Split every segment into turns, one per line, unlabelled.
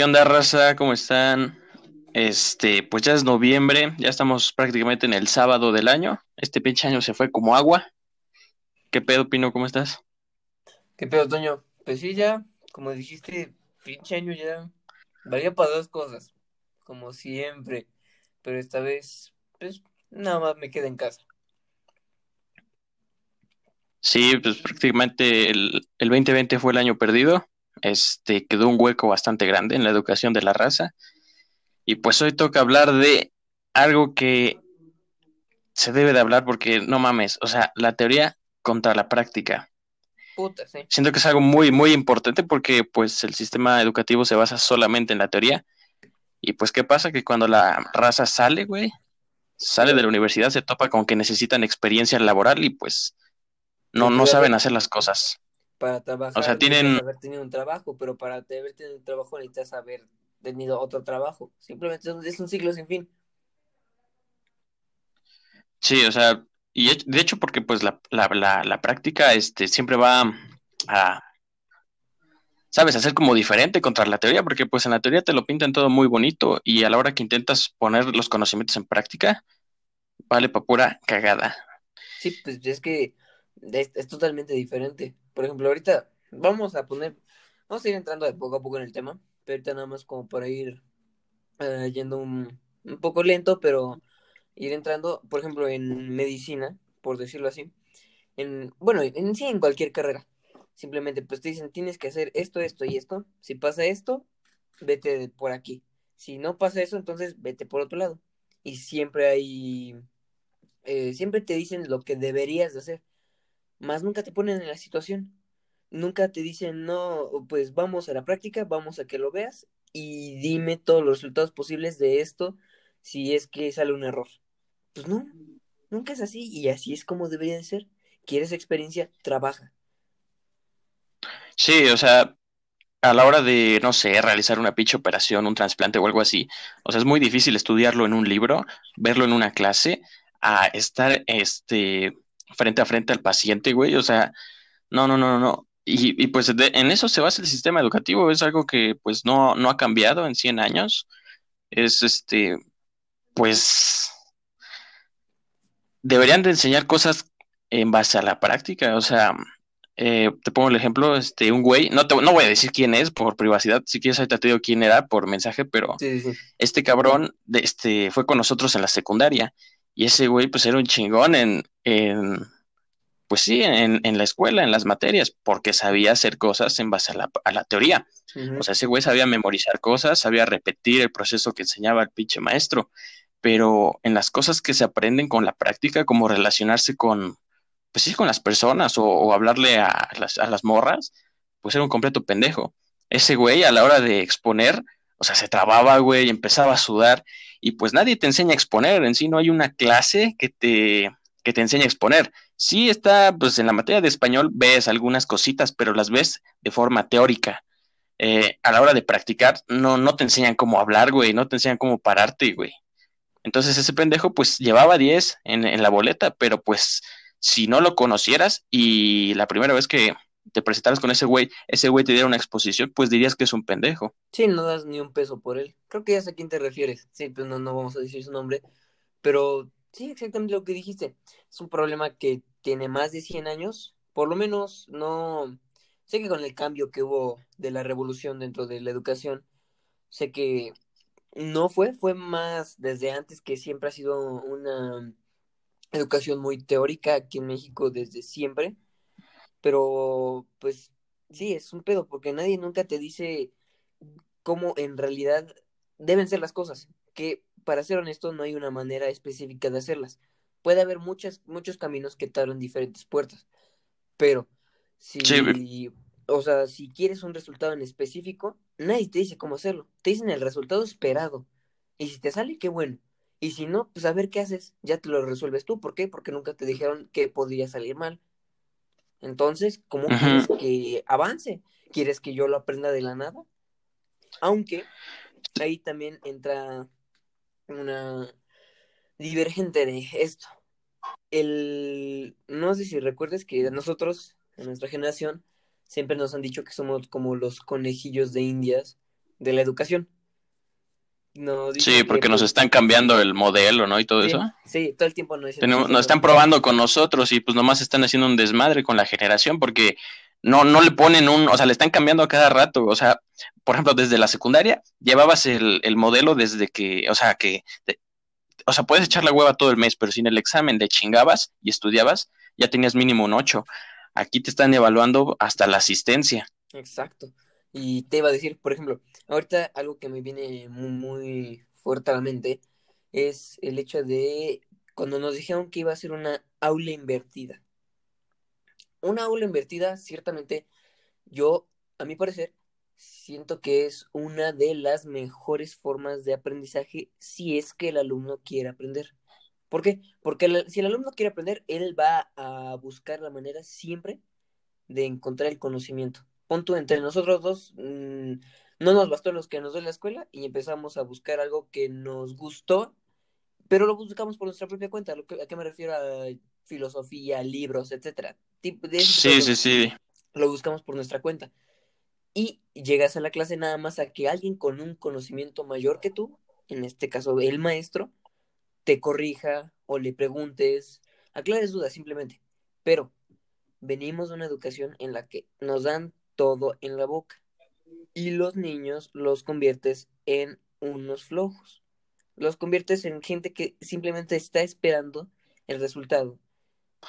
¿Qué onda, raza? ¿Cómo están? Este, pues ya es noviembre, ya estamos prácticamente en el sábado del año. Este pinche año se fue como agua. ¿Qué pedo, Pino? ¿Cómo estás?
¿Qué pedo, Toño? Pues sí, ya, como dijiste, pinche año ya valía para dos cosas, como siempre. Pero esta vez, pues nada más me quedé en casa.
Sí, pues prácticamente el, el 2020 fue el año perdido. Este, quedó un hueco bastante grande en la educación de la raza. Y pues hoy toca hablar de algo que se debe de hablar porque no mames, o sea, la teoría contra la práctica.
Puta, sí.
Siento que es algo muy, muy importante porque pues el sistema educativo se basa solamente en la teoría. Y pues, ¿qué pasa? Que cuando la raza sale, güey, sale de la universidad, se topa con que necesitan experiencia laboral y pues no, no saben hacer las cosas.
Para trabajar,
O sea, tienen-
necesitas haber tenido un trabajo, pero para haber tenido un trabajo necesitas haber tenido otro trabajo. Simplemente es un- ciclo sin fin.
Sí, o sea, y de hecho porque pues la, la, la, la práctica este, siempre va a, ¿sabes? A ser como diferente contra la teoría, porque pues en la teoría te lo pintan todo muy bonito y a la hora que intentas poner los conocimientos en práctica, vale pa' pura cagada.
Sí, pues es que es, totalmente diferente. Por ejemplo, ahorita vamos a poner, vamos a ir entrando de poco a poco en el tema, pero ahorita nada más como para ir eh, yendo un, un poco lento, pero ir entrando, por ejemplo, en medicina, por decirlo así, en, bueno, en sí en cualquier carrera. Simplemente pues te dicen, tienes que hacer esto, esto y esto. Si pasa esto, vete por aquí. Si no pasa eso, entonces vete por otro lado. Y siempre hay, eh, siempre te dicen lo que deberías de hacer, más nunca te ponen en la situación. Nunca te dicen, no, pues vamos a la práctica, vamos a que lo veas y dime todos los resultados posibles de esto si es que sale un error. Pues no, nunca es así y así es como debería de ser. ¿Quieres experiencia? Trabaja.
Sí, o sea, a la hora de, no sé, realizar una pinche operación, un trasplante o algo así, o sea, es muy difícil estudiarlo en un libro, verlo en una clase, a estar, este, frente a frente al paciente, güey, o sea, no, no, no, no, no. Y, y pues de- en eso se basa el sistema educativo, es algo que pues no, no ha cambiado en 100 años, es este, pues deberían de enseñar cosas en base a la práctica, o sea, eh, te pongo el ejemplo, este, un güey, no te, no voy a decir quién es por privacidad, si quieres ahorita te digo quién era por mensaje, pero
Sí, sí, sí.
este cabrón, de, este, fue con nosotros en la secundaria, y ese güey, pues era un chingón en, en pues sí, en, en la escuela, en las materias, porque sabía hacer cosas en base a la, a la teoría. O sea, ese güey sabía memorizar cosas, sabía repetir el proceso que enseñaba el pinche maestro, pero en las cosas que se aprenden con la práctica, como relacionarse con, pues sí, con las personas o, o hablarle a las, a las morras, pues era un completo pendejo. Ese güey a la hora de exponer, o sea, se trababa, güey, empezaba a sudar y pues nadie te enseña a exponer, en sí no hay una clase que te, que te enseñe a exponer. Sí está, pues en la materia de español ves algunas cositas, pero las ves de forma teórica eh, a la hora de practicar, no, no te enseñan cómo hablar, güey, no te enseñan cómo pararte, güey. Entonces ese pendejo pues llevaba 10 en, en la boleta, pero pues si no lo conocieras y la primera vez que te presentaras con ese güey, ese güey te diera una exposición, pues dirías que es un pendejo.
Sí, no das ni un peso por él. Creo que ya sé a quién te refieres. Sí, pues no, no vamos a decir su nombre. Pero sí, exactamente lo que dijiste. Es un problema que tiene más de 100 años. Por lo menos no... Sé que con el cambio que hubo de la revolución dentro de la educación, sé que no fue, fue más desde antes que siempre ha sido una educación muy teórica aquí en México desde siempre. Pero pues sí, es un pedo porque nadie nunca te dice cómo en realidad deben ser las cosas. Que para ser honesto no hay una manera específica de hacerlas. Puede haber muchas, muchos caminos que te abren diferentes puertas. Pero
Sí,
si, o sea, si quieres un resultado en específico, nadie te dice cómo hacerlo. Te dicen el resultado esperado. Y si te sale, qué bueno. Y si no, pues a ver qué haces. Ya te lo resuelves tú. ¿Por qué? Porque nunca te dijeron que podría salir mal. Entonces, ¿cómo quieres que avance? ¿Quieres que yo lo aprenda de la nada? Aunque ahí también entra una divergente de esto. El, no sé si recuerdes que nosotros, en nuestra generación, siempre nos han dicho que somos como los conejillos de indias de la educación.
Sí, porque nos están cambiando el modelo, ¿no? Y todo eso.
Sí, todo el tiempo nos,
nos están probando con nosotros y pues nomás están haciendo un desmadre con la generación porque no, no le ponen un, o sea, le están cambiando a cada rato, o sea, por ejemplo, desde la secundaria llevabas el, el modelo desde que, o sea, que, o sea, puedes echar la hueva todo el mes, pero sin el examen de chingabas y estudiabas, ya tenías mínimo un 8. Aquí te están evaluando hasta la asistencia.
Exacto. Y te iba a decir, por ejemplo, ahorita algo que me viene muy, muy fuerte a la mente es el hecho de cuando nos dijeron que iba a ser una aula invertida. Una aula invertida, ciertamente, yo, a mi parecer, siento que es una de las mejores formas de aprendizaje si es que el alumno quiere aprender. ¿Por qué? Porque si el alumno quiere aprender, él va a buscar la manera siempre de encontrar el conocimiento. Punto entre nosotros dos, mm, no nos bastó los que nos dio la escuela y empezamos a buscar algo que nos gustó, pero lo buscamos por nuestra propia cuenta. ¿A qué me refiero? A filosofía, libros, etcétera.
sí, sí, sí.
Lo buscamos por nuestra cuenta. Y llegas a la clase nada más a que alguien con un conocimiento mayor que tú, en este caso el maestro, te corrija o le preguntes, aclares dudas simplemente. Pero venimos de una educación en la que nos dan todo en la boca y los niños los conviertes en unos flojos. Los conviertes en gente que simplemente está esperando el resultado.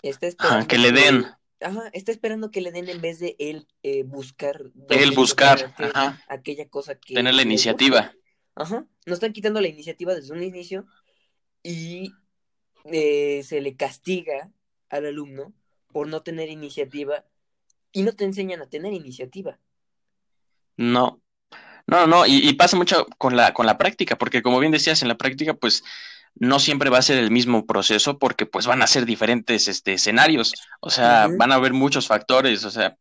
Está esperando que le den.
Ajá, está esperando que le den en vez de él eh, buscar.
Él buscar, ajá.
Aquella cosa que.
Tener la iniciativa.
Ajá, nos están quitando la iniciativa desde un inicio y eh, se le castiga al alumno por no tener iniciativa y no te enseñan a tener iniciativa.
No, no, no, y, y, pasa mucho con la, con la práctica, porque como bien decías, en la práctica, pues no siempre va a ser el mismo proceso porque pues van a ser diferentes este, escenarios, o sea, van a haber muchos factores, o sea,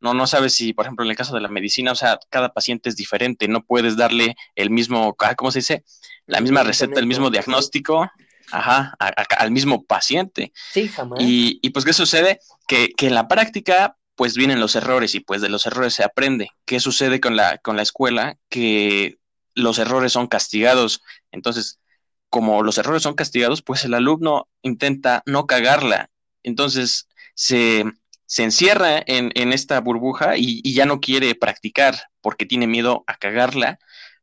no, no sabes si, por ejemplo, en el caso de la medicina, o sea, cada paciente es diferente, no puedes darle el mismo, ah, ¿cómo se dice? La misma receta, el mismo diagnóstico, ajá, al mismo paciente.
Sí, jamás.
Y, y pues, ¿qué sucede? Que, que en la práctica, pues vienen los errores y pues de los errores se aprende. ¿Qué sucede con la, con la escuela? Que los errores son castigados. Entonces, como los errores son castigados, pues el alumno intenta no cagarla. Entonces se, se encierra en, en, esta burbuja y, y, ya no quiere practicar porque tiene miedo a cagarla,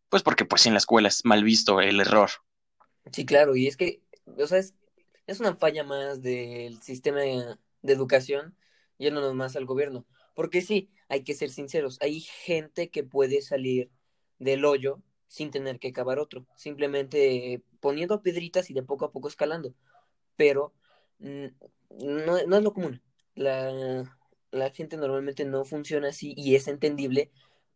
pues porque pues en la escuela es mal visto el error.
Sí, claro, y es que, o sea, es, es una falla más del sistema de, de educación, yéndonos más al gobierno. Porque sí, hay que ser sinceros, hay gente que puede salir del hoyo sin tener que cavar otro, simplemente poniendo piedritas y de poco a poco escalando. Pero no, no es lo común. La, la, gente normalmente no funciona así y es entendible.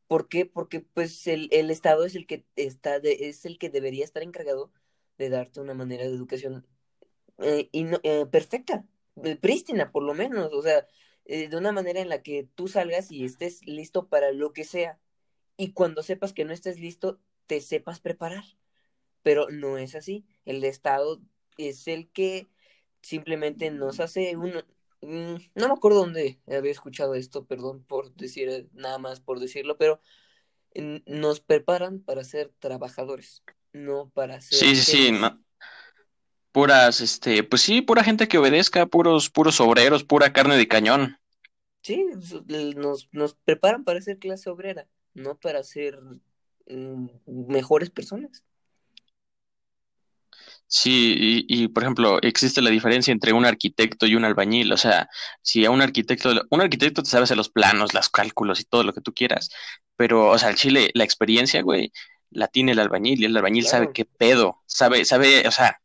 ¿Por qué? Porque pues el, el Estado es el que está de, es el que debería estar encargado de darte una manera de educación eh, y no, eh, perfecta, eh, prístina por lo menos, o sea, eh, de una manera en la que tú salgas y estés listo para lo que sea. Y cuando sepas que no estés listo, te sepas preparar. Pero no es así. El Estado es el que simplemente nos hace un... No me acuerdo dónde había escuchado esto, perdón por decir nada más por decirlo, pero nos preparan para ser trabajadores, no para ser...
Sí, sí, sí, puras, este, pues sí, pura gente que obedezca, puros, puros obreros, pura carne de cañón.
Sí, nos, nos preparan para ser clase obrera, no para ser Mm, mejores personas.
Sí, y, y, por ejemplo, existe la diferencia entre un arquitecto y un albañil. O sea, si a un arquitecto, un arquitecto te sabe hacer los planos, los cálculos y todo lo que tú quieras, pero, o sea, el Chile, la experiencia, güey, la tiene el albañil y el albañil sabe qué pedo, sabe, sabe, o sea,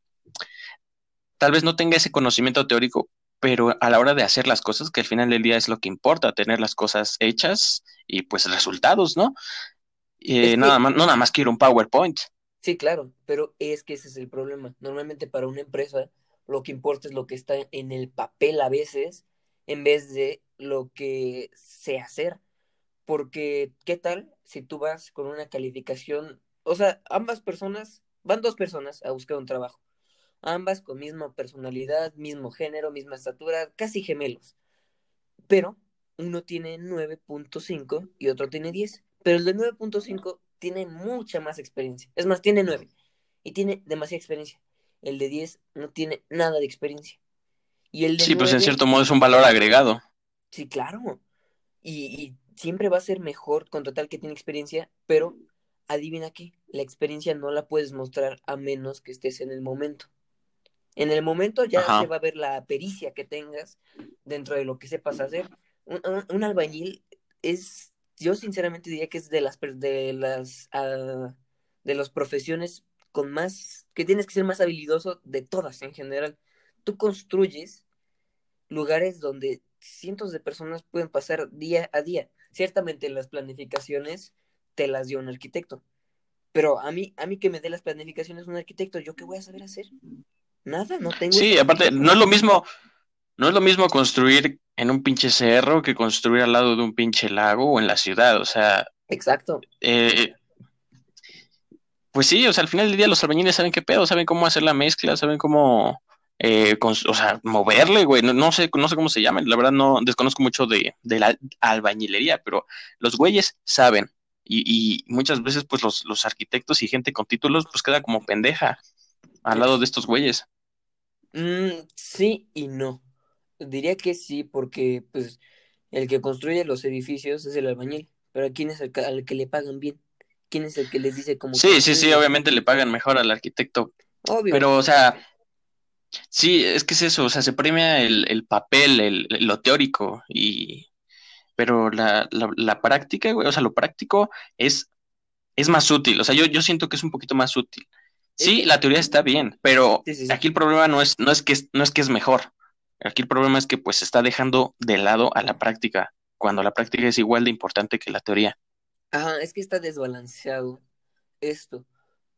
tal vez no tenga ese conocimiento teórico, pero a la hora de hacer las cosas, que al final del día es lo que importa, tener las cosas hechas y pues resultados, ¿no? Eh, nada más, no nada más quiero un PowerPoint.
Sí, claro, pero es que ese es el problema. Normalmente para una empresa lo que importa es lo que está en el papel a veces en vez de lo que sé hacer. Porque, ¿qué tal si tú vas con una calificación? O sea, ambas personas, van dos personas a buscar un trabajo. Ambas con misma personalidad, mismo género, misma estatura, casi gemelos. Pero uno tiene 9.5 y otro tiene 10. Pero el de 9.5 tiene mucha más experiencia. Es más, tiene nueve y tiene demasiada experiencia. El de 10 no tiene nada de experiencia. Y el de
sí, pues en cierto modo es un valor agregado.
Sí, claro. Y, y siempre va a ser mejor contratar que tiene experiencia, pero adivina qué, la experiencia no la puedes mostrar a menos que estés en el momento. En el momento ya se va a ver la pericia que tengas dentro de lo que sepas hacer. Un, albañil es, yo sinceramente diría que es de las de las uh, de las profesiones con más, que tienes que ser más habilidoso de todas en general. Tú construyes lugares donde cientos de personas pueden pasar día a día. Ciertamente las planificaciones te las dio un arquitecto, pero a mí, a mí que me dé las planificaciones un arquitecto, ¿yo qué voy a saber hacer? Nada, no tengo.
Sí, aparte, no es lo mismo, no es lo mismo construir en un pinche cerro que construir al lado de un pinche lago o en la ciudad, o sea.
Exacto.
Eh, pues sí, o sea, al final del día los albañiles saben qué pedo, saben cómo hacer la mezcla, saben cómo, eh, o sea, moverle, güey, no, sé, no sé cómo se llaman, la verdad no desconozco mucho de, de la albañilería, pero los güeyes saben. Y, y muchas veces, pues, los, los arquitectos y gente con títulos, pues queda como pendeja al lado de estos güeyes.
Mm, sí y no. Diría que sí, porque pues el que construye los edificios es el albañil, pero ¿quién es el que, al que le pagan bien? ¿Quién es el que les dice cómo?
Sí, sí, sí, obviamente le pagan mejor al arquitecto. Obvio. Pero, o sea, sí, es que es eso, o sea, se premia el, el papel, el, lo teórico, y pero la, la, la práctica, güey, o sea, lo práctico es, es más útil, o sea, yo, yo siento que es un poquito más útil. Sí, la teoría está bien, pero aquí el problema no es, no es que no es que es mejor. Aquí el problema es que pues se está dejando de lado a la práctica, cuando la práctica es igual de importante que la teoría.
Ajá, es que está desbalanceado esto,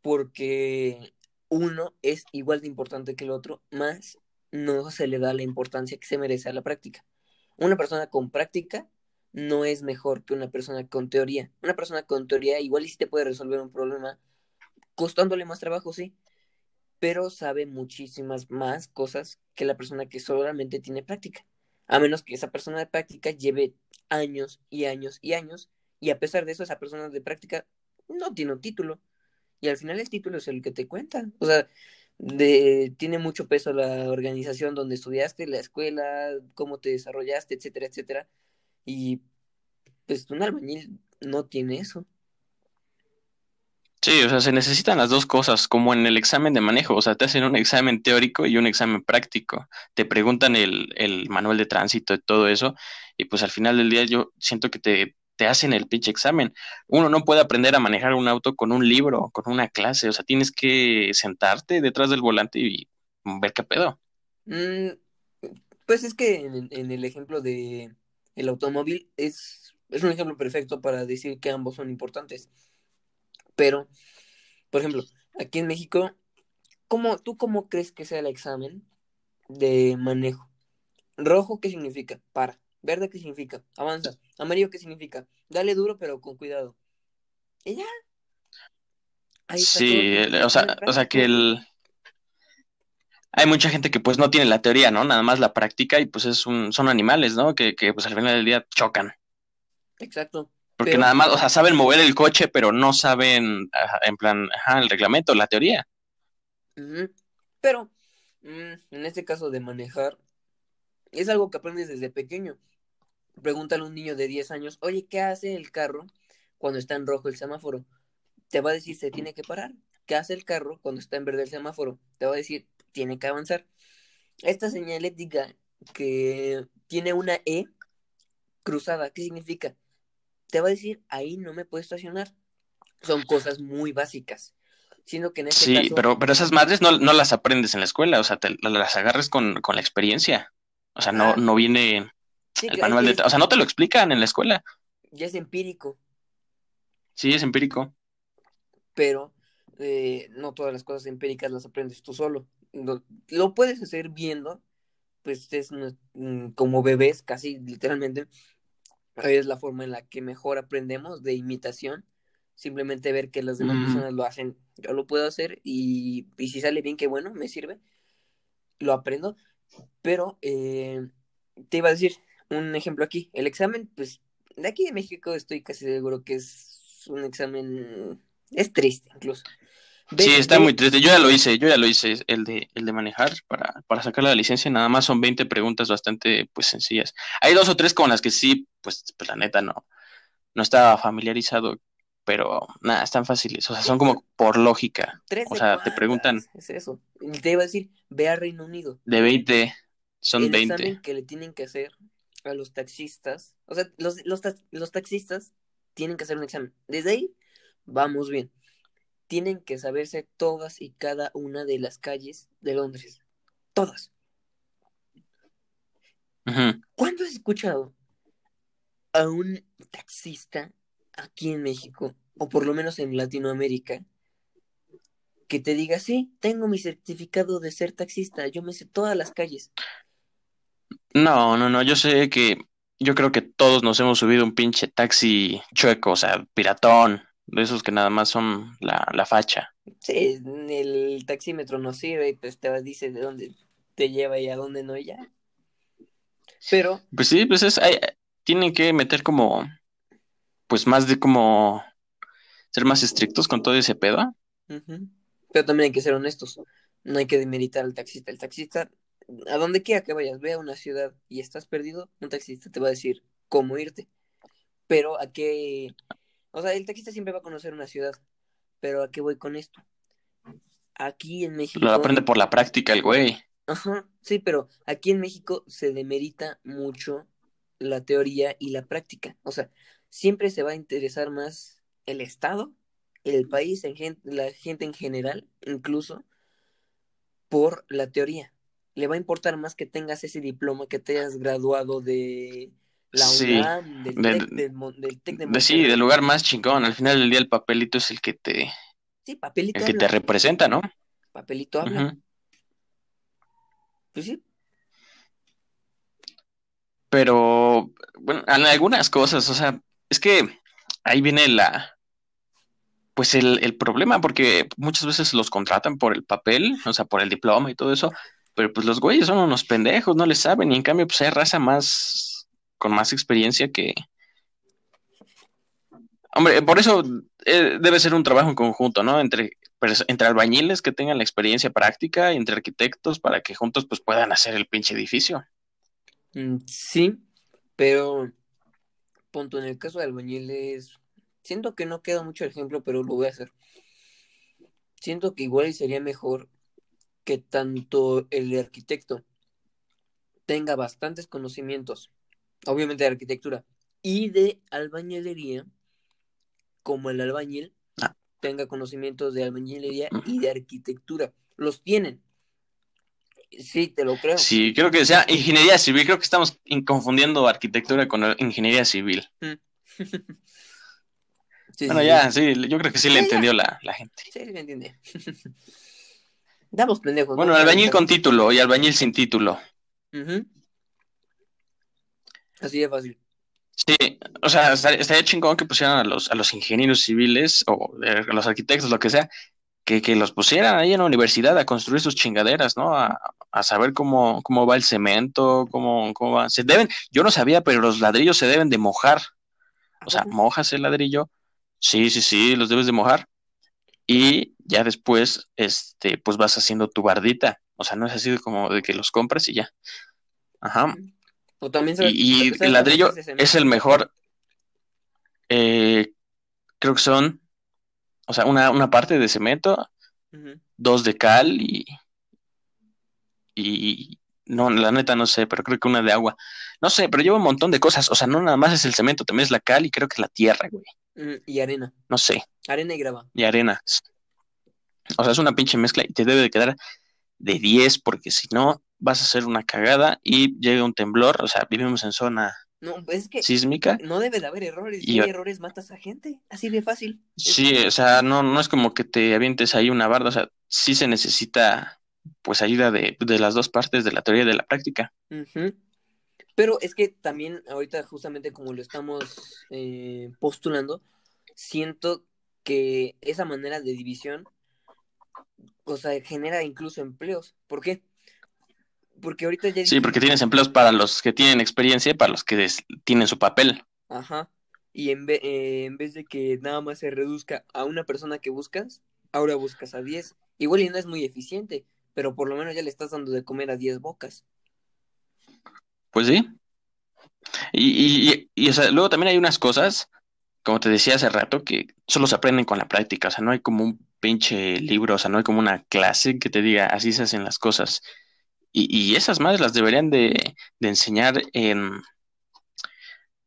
porque uno es igual de importante que el otro, más no se le da la importancia que se merece a la práctica. Una persona con práctica no es mejor que una persona con teoría. Una persona con teoría igual y sí te puede resolver un problema, costándole más trabajo, sí, pero sabe muchísimas más cosas que la persona que solamente tiene práctica. A menos que esa persona de práctica lleve años y años y años, y a pesar de eso, esa persona de práctica no tiene un título. Y al final el título es el que te cuenta. O sea, de, tiene mucho peso la organización donde estudiaste, la escuela, cómo te desarrollaste, etcétera, etcétera. Y pues un albañil no tiene eso.
Sí, o sea, se necesitan las dos cosas, como en el examen de manejo, o sea, te hacen un examen teórico y un examen práctico, te preguntan el, el manual de tránsito y todo eso, y pues al final del día yo siento que te, te hacen el pinche examen. Uno no puede aprender a manejar un auto con un libro, con una clase, o sea, tienes que sentarte detrás del volante y ver qué pedo.
Mm, pues es que en, en, el ejemplo de el automóvil es, es un ejemplo perfecto para decir que ambos son importantes. Pero, por ejemplo, aquí en México, ¿cómo, ¿tú cómo crees que sea el examen de manejo? Rojo, ¿qué significa? Para. Verde, ¿qué significa? Avanza. Amarillo, ¿qué significa? Dale duro, pero con cuidado. Y ya.
sí, o sea, o sea que el... Hay mucha gente que pues no tiene la teoría, ¿no? Nada más la práctica y pues es un, son animales, ¿no? Que, que pues al final del día chocan.
Exacto.
Porque nada más, o sea, saben mover el coche, pero no saben, en plan, ajá, el reglamento, la teoría.
Pero, mm, en este caso de manejar, es algo que aprendes desde pequeño. Pregúntale a un niño de 10 años, oye, ¿qué hace el carro cuando está en rojo el semáforo? Te va a decir, se tiene que parar. ¿Qué hace el carro cuando está en verde el semáforo? Te va a decir, tiene que avanzar. Esta señalética que tiene una E cruzada, ¿qué significa? Te va a decir, ahí no me puedo estacionar. Son cosas muy básicas. Siendo que en este
sí, pero, pero esas madres no, las aprendes en la escuela, o sea, te, las agarres con, la experiencia. O sea, no, ah. no viene el manual de... O sea, no te lo explican en la escuela.
Ya es empírico.
Sí, es empírico.
Pero eh, no todas las cosas empíricas las aprendes tú solo. Lo, puedes hacer viendo, pues es mm, como bebés, casi literalmente, es la forma en la que mejor aprendemos de imitación. Simplemente ver que las demás personas lo hacen, yo lo puedo hacer y, si sale bien, qué bueno, me sirve. Lo aprendo. Pero eh, te iba a decir un ejemplo aquí. El examen, pues, de aquí de México estoy casi seguro que es un examen, es triste incluso.
Sí, está muy triste. Yo ya lo hice, yo ya lo hice, el de, el de manejar para, para sacar la licencia. Nada más son 20 preguntas bastante pues sencillas. Hay dos o tres con las que sí, pues, pues la neta no, no estaba familiarizado, pero nada, están fáciles. O sea, son como por lógica. o sea, te preguntan.
Es eso. Te iba a decir, ve a Reino Unido.
De 20, son el 20.
examen que le tienen que hacer a los taxistas. O sea, los, los, los taxistas tienen que hacer un examen. Desde ahí, vamos bien. Tienen que saberse todas y cada una de las calles de Londres. Todas. ¿Cuándo has escuchado a un taxista aquí en México, o por lo menos en Latinoamérica, que te diga, sí, tengo mi certificado de ser taxista, yo me sé todas las calles.
No, no, no, yo sé que yo creo que todos nos hemos subido un pinche taxi chueco, o sea, piratón, de esos que nada más son la, la facha.
Sí, el taxímetro no sirve y pues te dice de dónde te lleva y a dónde no ya. Pero...
Pues sí, pues es, hay, tienen que meter como, pues más de como ser más estrictos con todo ese pedo.
Pero también hay que ser honestos. No hay que demeritar al taxista. El taxista, a donde quiera que vayas, ve a una ciudad y estás perdido, un taxista te va a decir cómo irte. Pero a qué. O sea, el taxista siempre va a conocer una ciudad. Pero a qué voy con esto. Aquí en México.
Lo aprende por la práctica el güey.
Ajá, sí, pero aquí en México se demerita mucho la teoría y la práctica. O sea, siempre se va a interesar más el Estado, el país, en la gente en general, incluso, por la teoría. Le va a importar más que tengas ese diploma, que te hayas graduado de la UNAM, del, TEC
de, Sí, del lugar más chingón. Al final del día el papelito es el que te...
Sí, papelito
El que te representa, ¿no?
Papelito habla. Pues sí.
Pero, bueno, en algunas cosas, o sea, es que ahí viene la, pues el, el, problema, porque muchas veces los contratan por el papel, o sea, por el diploma y todo eso, pero pues los güeyes son unos pendejos, no les saben, y en cambio, pues hay raza más, con más experiencia que... Hombre, por eso eh, debe ser un trabajo en conjunto, ¿no? Entre, entre albañiles que tengan la experiencia práctica y entre arquitectos para que juntos pues puedan hacer el pinche edificio.
Mm, sí, pero punto en el caso de albañiles, siento que no queda mucho ejemplo, pero lo voy a hacer. Siento que igual sería mejor que tanto el arquitecto tenga bastantes conocimientos, obviamente de arquitectura y de albañilería, como el albañil ah. tenga conocimientos de albañilería y de arquitectura. Los tienen, Sí, te lo creo.
Sí, creo que sea ingeniería civil. Creo que estamos confundiendo arquitectura con ingeniería civil. Mm. bueno, ya, sí, yo creo que sí, le entendió la, gente.
Sí, le entiende. Damos pendejos.
Bueno, albañil con título y albañil sin título.
Así de fácil.
Sí, o sea, estaría, chingón que pusieran a los, a los ingenieros civiles o eh, a los arquitectos, lo que sea, que, los pusieran ahí en la universidad a construir sus chingaderas, ¿no? A, saber cómo, cómo va el cemento, cómo, cómo va. Se deben, yo no sabía, pero los ladrillos se deben de mojar. O sea, mojas el ladrillo. Sí, sí, sí, los debes de mojar. Y ya después, este, pues vas haciendo tu bardita. O sea, no es así como de que los compras y ya. Ajá. Y, el ladrillo es el mejor. Eh, creo que son o sea, una, una parte de cemento, dos de cal y, y no, la neta no sé, pero creo que una de agua. No sé, pero lleva un montón de cosas. O sea, no nada más es el cemento, también es la cal y creo que la tierra, güey.
Mm, y arena.
No sé.
Arena y grava.
Y arena. O sea, es una pinche mezcla y te debe de quedar de 10 porque si no vas a hacer una cagada y llega un temblor. O sea, vivimos en zona
no, es que
sísmica.
No debe de haber errores. Si hay errores, matas a gente. Así de fácil.
Sí, o sea, no, no es como que te avientes ahí una barda. O sea, sí se necesita, pues, ayuda de, las dos partes de la teoría y de la práctica.
Pero es que también, ahorita, justamente como lo estamos eh, postulando, siento que esa manera de división, o sea, genera incluso empleos. ¿Por qué? Porque ahorita ya...
Sí, porque tienes empleos para los que tienen experiencia y para los que tienen su papel.
Ajá. y en, ve- eh, en vez de que nada más se reduzca a una persona que buscas, ahora buscas a 10. Igual y no es muy eficiente, pero por lo menos ya le estás dando de comer a 10 bocas.
Pues sí. Y, y, y, o sea, luego también hay unas cosas, como te decía hace rato, que solo se aprenden con la práctica. O sea, no hay como un pinche libro, o sea, no hay como una clase que te diga así se hacen las cosas. Y, y esas madres las deberían de, de enseñar en,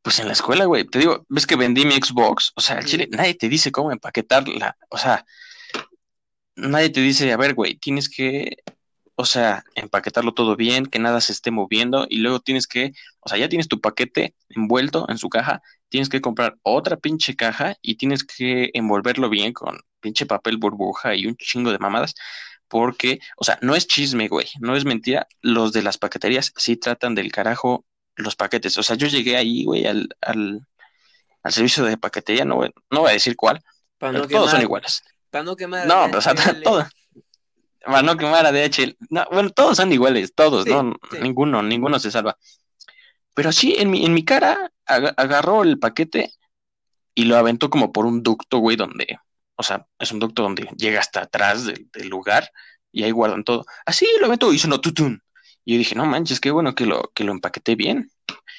pues en la escuela, güey. Te digo, ves que vendí mi Xbox, o sea, al chile, nadie te dice cómo empaquetarla, o sea, nadie te dice, a ver, güey, tienes que, o sea, empaquetarlo todo bien, que nada se esté moviendo, y luego tienes que, o sea, ya tienes tu paquete envuelto en su caja, tienes que comprar otra pinche caja y tienes que envolverlo bien con pinche papel burbuja y un chingo de mamadas. Porque, o sea, no es chisme, güey, no es mentira. Los de las paqueterías sí tratan del carajo los paquetes. O sea, yo llegué ahí, güey, al, al, al servicio de paquetería, no, voy- no voy a decir cuál, pero
no
todos son iguales.
para no quemar a
No, pero, o sea, todo, para no quemar a DHL. No, bueno, todos son iguales, todos,
Sí,
¿no?
sí.
Ninguno, ninguno se salva. Pero sí, en mi, en mi cara aga- agarró el paquete y lo aventó como por un ducto, güey, donde, o sea, es un ducto donde llega hasta atrás del, del lugar y ahí guardan todo. Así lo aventó y sonó tutun. Y yo dije, no manches, qué bueno que lo, que lo empaqueté bien.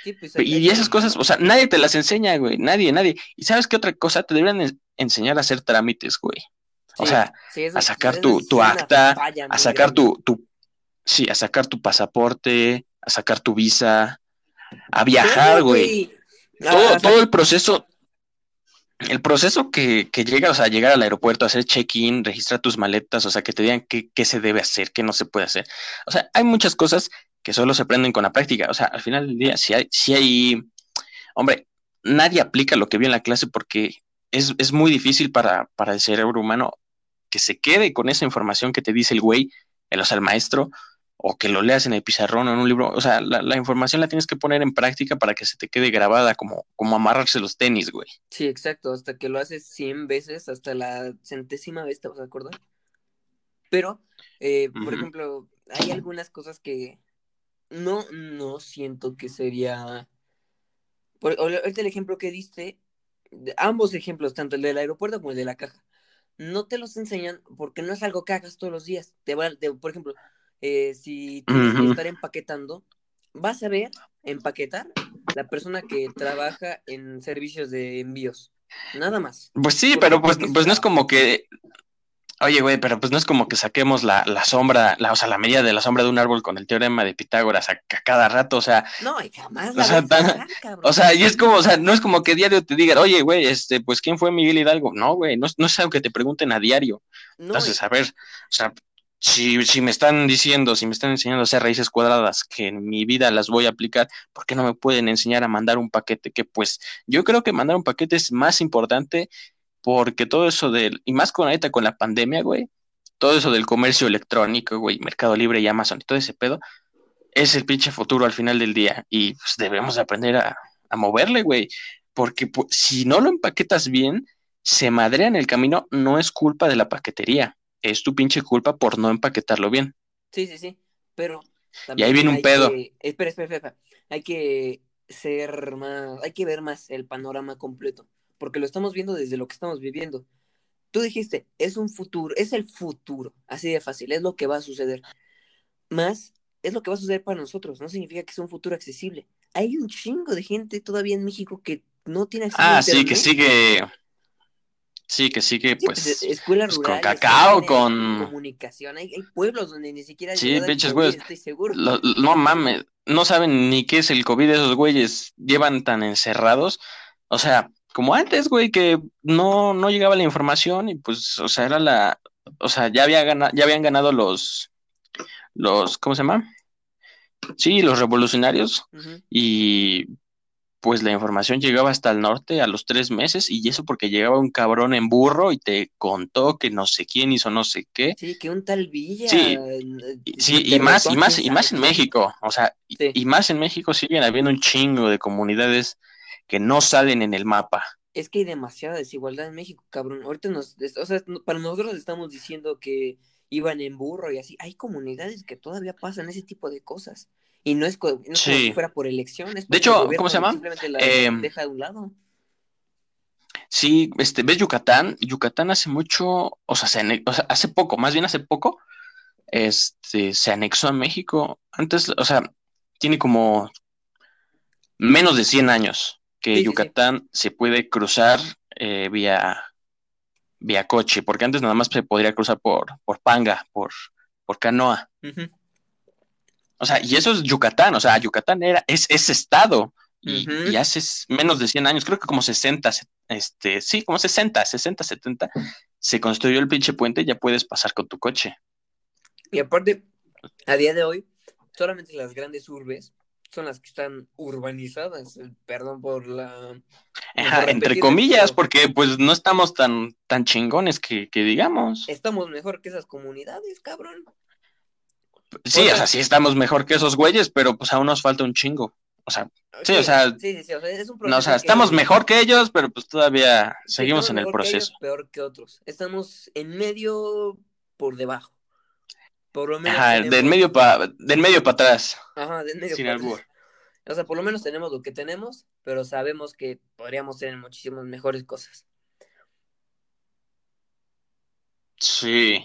Sí, pues
Y esas cosas, o sea, nadie te las enseña, güey, nadie, nadie. ¿Y sabes qué otra cosa? Te deberían en- enseñar a hacer trámites, güey. O sea,
sí, eso-
a sacar tu, tu acta, a sacar tu, tu, sí, a sacar tu pasaporte, a sacar tu visa, a viajar, güey.
Ah,
Todo, todo el proceso, el proceso que, que llega, o sea, llegar al aeropuerto, hacer check-in, registrar tus maletas, o sea, que te digan qué, qué se debe hacer, qué no se puede hacer. O sea, hay muchas cosas que solo se aprenden con la práctica. O sea, al final del día, si hay, si hay, hombre, nadie aplica lo que vio en la clase porque es, es muy difícil para, para el cerebro humano que se quede con esa información que te dice el güey, el, o sea, el maestro, o que lo leas en el pizarrón o en un libro. O sea, la, la información la tienes que poner en práctica para que se te quede grabada, como, como amarrarse los tenis, güey.
Sí, exacto, hasta que lo haces 100 veces, hasta la centésima vez te vas a acordar. Pero, eh, por ejemplo, hay algunas cosas que no, no siento que sería... Por, ahorita el ejemplo que diste, ambos ejemplos, tanto el del aeropuerto como el de la caja, no te los enseñan porque no es algo que hagas todos los días. Te va, te- por ejemplo, eh, si tienes que estar empaquetando, vas a ver empaquetar la persona que trabaja en servicios de envíos. Nada más.
Pues sí,
¿Por
pero pues, pues no es como que, oye, güey, pero pues no es como que saquemos la, la sombra, la, o sea, la medida de la sombra de un árbol con el teorema de Pitágoras a, a cada rato, o sea,
No, y jamás
O
la
sea, tan-
sacar,
o sea, y es como, o sea, no es como que diario te digan, oye, güey, este, pues, ¿quién fue Miguel Hidalgo? No, güey, no, es- no es algo que te pregunten a diario.
No,
Entonces,
y-
a ver, o sea, si, si me están diciendo, si me están enseñando a hacer raíces cuadradas que en mi vida las voy a aplicar, ¿por qué no me pueden enseñar a mandar un paquete? Que pues yo creo que mandar un paquete es más importante porque todo eso del, y más con ahorita con la pandemia, güey, todo eso del comercio electrónico, güey, Mercado Libre y Amazon y todo ese pedo, es el pinche futuro al final del día y pues debemos aprender a, a moverle, güey, porque pues, si no lo empaquetas bien, se madrea en el camino, no es culpa de la paquetería, es tu pinche culpa por no empaquetarlo bien.
sí, sí, sí. Pero
Y ahí viene un pedo.
que- Espera, espera, espera. Hay que ser más, hay que ver más el panorama completo, porque lo estamos viendo desde lo que estamos viviendo. Tú dijiste, es un futuro, es el futuro, así de fácil, es lo que va a suceder. Más, es lo que va a suceder para nosotros, no significa que es un futuro accesible. Hay un chingo de gente todavía en México que no tiene acceso a
Ah, sí, que sigue, sí, que sigue,
Sí, pues,
pues,
escuelas
pues, con cacao, con-
comunicación. Hay, hay pueblos donde ni siquiera
Sí, pinches güeyes.
estoy seguro.
lo- no mames, no saben ni qué es el COVID, esos güeyes llevan tan encerrados, o sea, como antes, güey, que no, no llegaba la información y pues, o sea, era la, o sea, ya había gana- ya habían ganado los, los, ¿cómo se llama? Sí, los revolucionarios y pues la información llegaba hasta el norte a los tres meses y eso porque llegaba un cabrón en burro y te contó que no sé quién hizo no sé qué.
Sí, que un tal Villa.
Sí,
eh,
Y- Sí, y
derrotó
más, y más, y más en. México, o sea, y,
Sí.
y más en México siguen habiendo un chingo de comunidades que no salen en el mapa.
Es que hay demasiada desigualdad en México, cabrón. Ahorita nos, o sea, para nosotros estamos diciendo que iban en burro y así. Hay comunidades que todavía pasan ese tipo de cosas. Y no es, no es como si fuera por elección, es
De hecho, ¿cómo se llama?
Simplemente la
Em,
deja de un lado.
Sí, este, ¿ves Yucatán? Yucatán hace mucho, o sea, se o sea, hace poco, más bien hace poco, este, se anexó a México. Antes, o sea, tiene como menos de 100 años que Yucatán se puede cruzar eh, vía, vía coche, porque antes nada más se podría cruzar por, por panga, por, por canoa. O sea, y eso es Yucatán, o sea, Yucatán era, es ese estado. Y, hace menos de 100 años, creo que como 60, este, sí, como 60, 60, 70, se construyó el pinche puente y ya puedes pasar con tu coche.
Y aparte, a día de hoy, solamente las grandes urbes son las que están urbanizadas, perdón por la...
entre comillas, porque pues no estamos tan, tan chingones que, digamos.
Estamos mejor que esas comunidades, cabrón.
Sí, o sea, sí estamos mejor que esos güeyes, pero pues aún nos falta un chingo. O sea, sí, o sea, sí, sí, o sea, es un no, o sea estamos mejor que ellos, pero pues todavía seguimos en el proceso.
peor que otros. Estamos en medio por debajo.
Por lo menos Ajá, del medio para del medio para atrás.
Ajá, del medio para atrás. O sea, por lo menos tenemos lo que tenemos, pero sabemos que podríamos tener muchísimas mejores cosas.
Sí.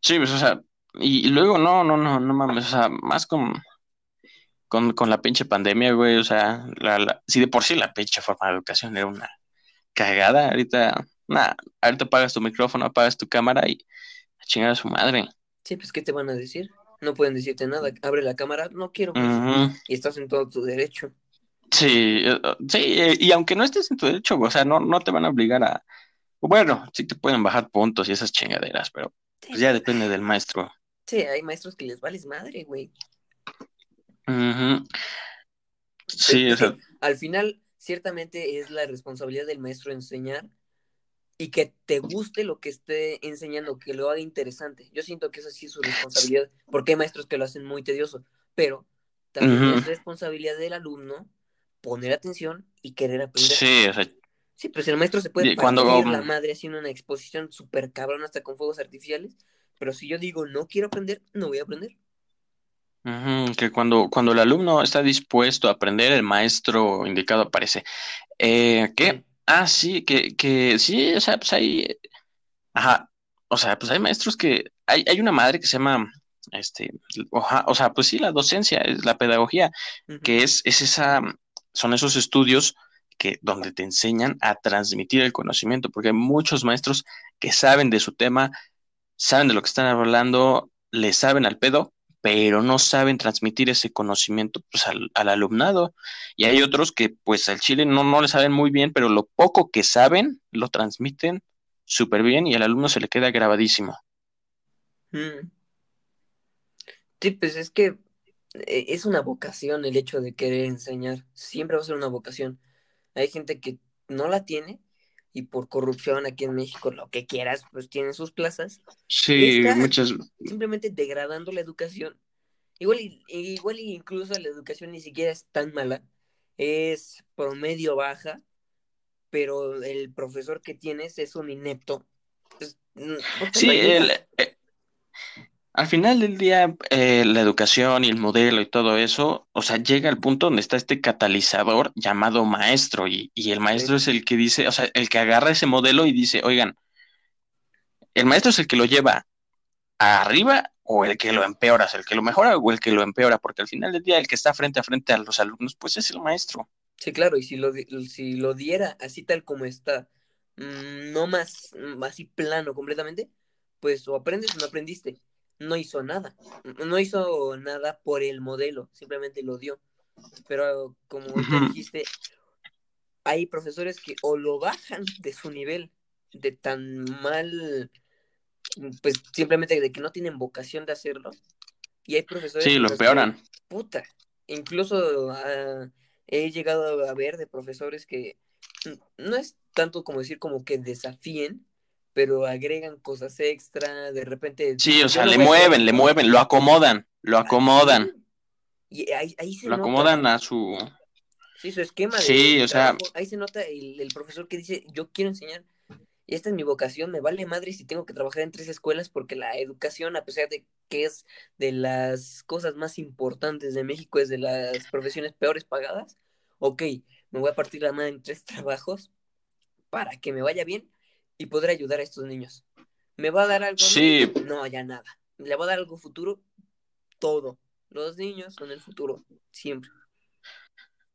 Sí, pues, o sea, y, luego no, no, no, no mames, o sea, más con, con, con la pinche pandemia, güey, o sea, la, la, si de por sí la pinche forma de educación era una cagada, ahorita, nada, ahorita apagas tu micrófono, apagas tu cámara y a chingar a su madre.
Sí, pues, ¿qué te van a decir? No pueden decirte nada. Abre la cámara, no quiero. Y estás en todo tu derecho.
Sí, eh, sí, eh, y aunque no estés en tu derecho, o sea, no, no te van a obligar a. Bueno, sí te pueden bajar puntos y esas chingaderas, pero pues ya depende del maestro.
Sí, hay maestros que les vales madre, güey.
Sí, o sea...
Al final, ciertamente es la responsabilidad del maestro enseñar, y que te guste lo que esté enseñando, que lo haga interesante. Yo siento que eso sí es su responsabilidad, porque hay maestros que lo hacen muy tedioso, pero también es responsabilidad del alumno poner atención y querer aprender.
Sí, o sea,
sí, pues el maestro se puede cuando la madre haciendo una exposición súper cabrón hasta con fuegos artificiales, pero si yo digo no quiero aprender, no voy a aprender.
que cuando, cuando el alumno está dispuesto a aprender, el maestro indicado aparece. Eh, ¿Qué? Ah, sí, que, que sí, o sea, pues hay, ajá, o sea, pues hay maestros que, hay, hay una madre que se llama, este, o sea, pues sí, la docencia, es la pedagogía, que es, es esa, son esos estudios que, donde te enseñan a transmitir el conocimiento, porque hay muchos maestros que saben de su tema, saben de lo que están hablando, le saben al pedo, pero no saben transmitir ese conocimiento pues, al, alumnado. Y hay otros que pues al chile no, no le saben muy bien, pero lo poco que saben lo transmiten súper bien y al alumno se le queda grabadísimo.
Mm. Sí, pues es que eh, es una vocación el hecho de querer enseñar. Siempre va a ser una vocación. Hay gente que no la tiene y por corrupción aquí en México, lo que quieras, pues tienen sus plazas.
Sí, muchas.
Simplemente degradando la educación. Igual, igual incluso la educación ni siquiera es tan mala, es promedio baja, pero el profesor que tienes es un inepto.
sí, el, eh, al final del día, eh, la educación y el modelo y todo eso, o sea, llega al punto donde está este catalizador llamado maestro y, el maestro es el que dice, o sea, el que agarra ese modelo y dice, oigan, el maestro es el que lo lleva arriba o el que lo empeora, el que lo mejora o el que lo empeora, porque al final del día el que está frente a frente a los alumnos, pues es el maestro.
Sí, claro, y si lo, si lo diera así tal como está, mm, no más mm, así plano completamente, pues o aprendes o no aprendiste no hizo nada. No hizo nada por el modelo, simplemente lo dio. Pero como dijiste, hay profesores que o lo bajan de su nivel, de tan mal, pues simplemente de que no tienen vocación de hacerlo. Y hay profesores...
Sí, lo empeoran.
puta, incluso ah, he llegado a ver de profesores que no es tanto como decir como que desafíen, pero agregan cosas extra, de repente...
Sí, o sea, le mueven, le mueven, lo acomodan, lo acomodan.
Y ahí, ahí se
lo acomodan a su...
Sí, su esquema.
Sí, o sea...
Ahí se nota el, el, profesor que dice, yo quiero enseñar, y esta es mi vocación, me vale madre si tengo que trabajar en tres escuelas, porque la educación, a pesar de que es de las cosas más importantes de México, es de las profesiones peores pagadas, ok, me voy a partir la madre en tres trabajos, para que me vaya bien y poder ayudar a estos niños. ¿Me va a dar algo?
Sí.
No, ya nada. ¿Le va a dar algo futuro? Todo. Los niños son el futuro, siempre.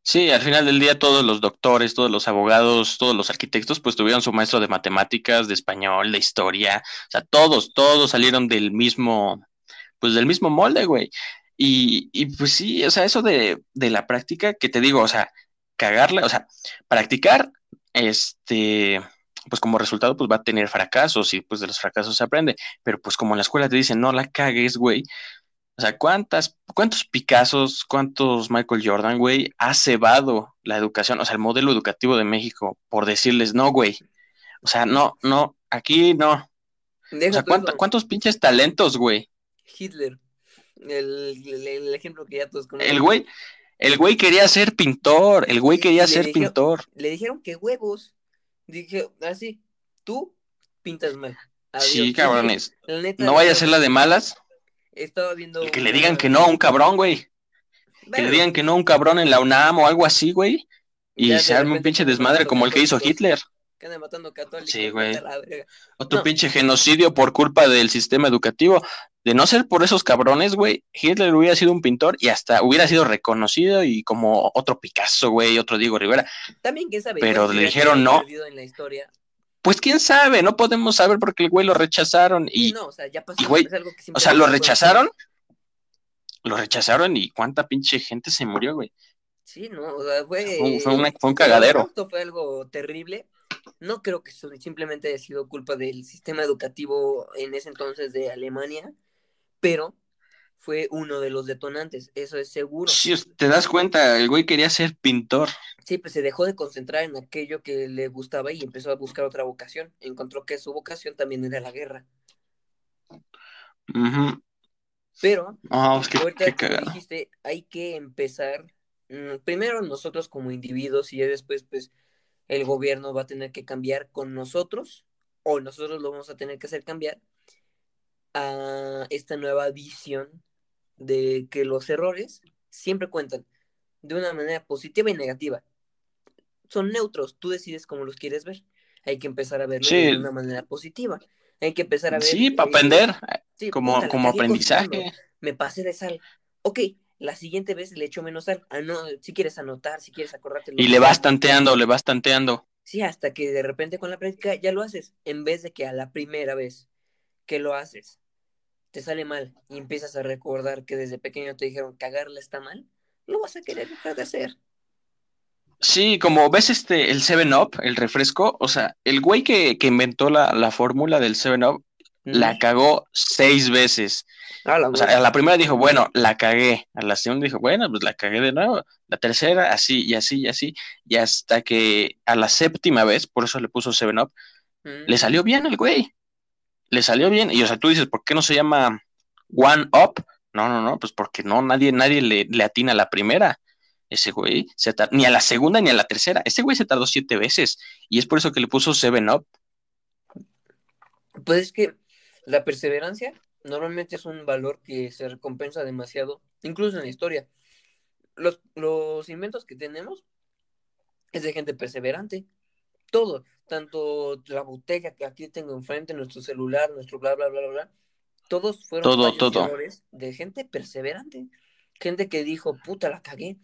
Sí, al final del día todos los doctores, todos los abogados, todos los arquitectos, pues tuvieron su maestro de matemáticas, de español, de historia, o sea, todos, todos salieron del mismo, pues del mismo molde, güey. Y, y pues sí, o sea, eso de, de la práctica, que te digo, o sea, cagarla, o sea, practicar, este, pues como resultado, pues va a tener fracasos y pues de los fracasos se aprende, pero pues como en la escuela te dicen, no la cagues, güey, o sea, ¿cuántas, cuántos Picassos, cuántos Michael Jordan, güey, ha cebado la educación, o sea, el modelo educativo de México por decirles, no, güey? O sea, no, no, aquí no. o sea, ¿cuántos pinches talentos, güey?
Hitler, el, el, ejemplo que ya todos
conocen. El güey, el güey quería ser pintor, el güey quería ser pintor.
Le dijeron que huevos. Dije, así, tú pintas mal.
Sí, cabrones. no vaya a ser la de malas.
Estaba viendo.
que le digan que no a un cabrón, güey. Que le digan que no a un cabrón en la UNAM o algo así, güey. Y se arme un pinche desmadre como el que hizo Hitler.
Que anda matando católicos.
Sí, güey. Otro pinche genocidio por culpa del sistema educativo. De no ser por esos cabrones, güey, Hitler hubiera sido un pintor y hasta hubiera sido reconocido y como otro Picasso, güey, otro Diego Rivera.
También, quién sabe.
Pero le dijeron no.
En la historia,
pues quién sabe, no podemos saber porque el güey lo rechazaron y,
no, o sea, ya pasó,
güey, o sea, lo rechazaron, lo rechazaron y cuánta pinche gente se murió, güey.
Sí, no, o sea, fue,
fue, un cagadero.
Esto fue algo terrible. No creo que simplemente haya sido culpa del sistema educativo en ese entonces de Alemania, pero fue uno de los detonantes, eso es seguro.
Sí, te das cuenta, el güey quería ser pintor.
Sí, pues se dejó de concentrar en aquello que le gustaba y empezó a buscar otra vocación. Encontró que su vocación también era la guerra. Pero,
oh,
dijiste, hay que empezar, mm, primero nosotros como individuos y ya después, pues, el gobierno va a tener que cambiar con nosotros o nosotros lo vamos a tener que hacer cambiar a esta nueva visión de que los errores siempre cuentan de una manera positiva y negativa. Son neutros, tú decides cómo los quieres ver. Hay que empezar a verlo de una manera positiva. Hay que empezar a ver.
Sí, para aprender, como, como aprendizaje.
Me pasé de sal. Ok, la siguiente vez le echo menos sal. Ah, no, si quieres anotar, si quieres acordarte.
Y le vas tanteando, le vas tanteando.
Sí, hasta que de repente con la práctica ya lo haces, en vez de que a la primera vez que lo haces te sale mal y empiezas a recordar que desde pequeño te dijeron cagarla está mal, lo vas a querer dejar de hacer.
Sí, como ves este, el 7-Up, el refresco, o sea, el güey que, inventó la, fórmula del 7-Up la cagó seis veces. Ah, o sea, a la primera dijo, bueno, la cagué. A la segunda dijo, bueno, pues la cagué de nuevo. La tercera, así, y así, y así. Y hasta que a la séptima vez, por eso le puso 7-Up, le salió bien el güey le salió bien. Y o sea, tú dices, ¿por qué no se llama One Up? No, no, no, pues porque no, nadie, nadie le, le atina a la primera. Ese güey, se ni a la segunda ni a la tercera. Ese güey se tardó siete veces. Y es por eso que le puso Seven Up.
Pues es que la perseverancia normalmente es un valor que se recompensa demasiado, incluso en la historia. Los, los inventos que tenemos es de gente perseverante todo, tanto la botella que aquí tengo enfrente, nuestro celular, nuestro bla, bla, bla, bla, bla, todos fueron
todo, todo.
de gente perseverante, gente que dijo, puta, la cagué.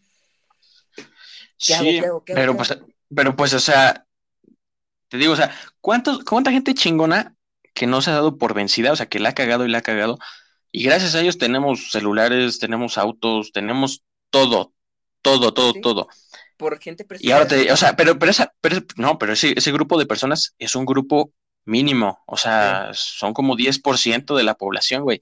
sí, pero, pues, pero pues, o sea, te digo, o sea, ¿cuántos, ¿cuánta gente chingona que no se ha dado por vencida, o sea, que la ha cagado y la ha cagado, y gracias a ellos tenemos celulares, tenemos autos, tenemos todo, todo, todo, todo
por gente
Y ahora te, o sea, pero, pero esa, pero, no, pero ese, ese grupo de personas es un grupo mínimo, o sea, son como 10% de la población, güey.